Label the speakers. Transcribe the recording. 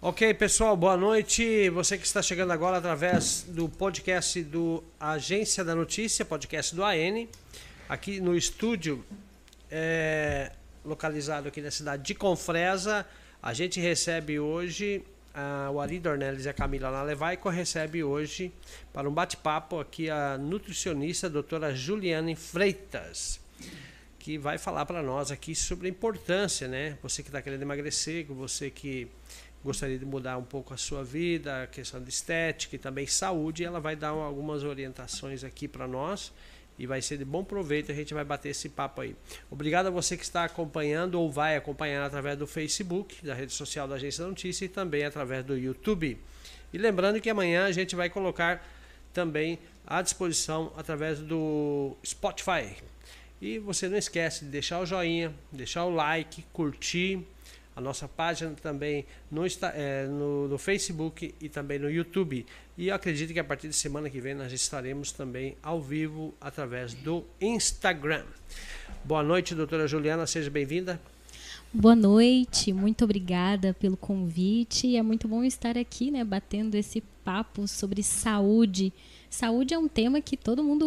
Speaker 1: Ok, pessoal, boa noite. Você que está chegando agora através do podcast do Agência da Notícia, podcast do AN, aqui no estúdio, é, localizado aqui na cidade de Confresa. A gente recebe hoje a, o Ari Dornelles e a Camila Nalevaico recebe hoje para um bate-papo aqui a nutricionista a doutora Juliane Freitas que vai falar para nós aqui sobre a importância, né? Você que está querendo emagrecer, você que gostaria de mudar um pouco a sua vida, a questão de estética e também saúde, ela vai dar algumas orientações aqui para nós e vai ser de bom proveito, a gente vai bater esse papo aí. Obrigado a você que está acompanhando ou vai acompanhar através do Facebook, da rede social da Agência da Notícia e também através do YouTube. E lembrando que amanhã a gente vai colocar também à disposição através do Spotify. E você não esquece de deixar o joinha, deixar o like, curtir a nossa página também no, é, no, no, Facebook e também no YouTube. E acredito que a partir de semana que vem nós estaremos também ao vivo através do Instagram. Boa noite, doutora Juliana, seja bem-vinda.
Speaker 2: Boa noite, muito obrigada pelo convite. É muito bom estar aqui, né, batendo esse papo sobre saúde. Saúde é um tema que todo mundo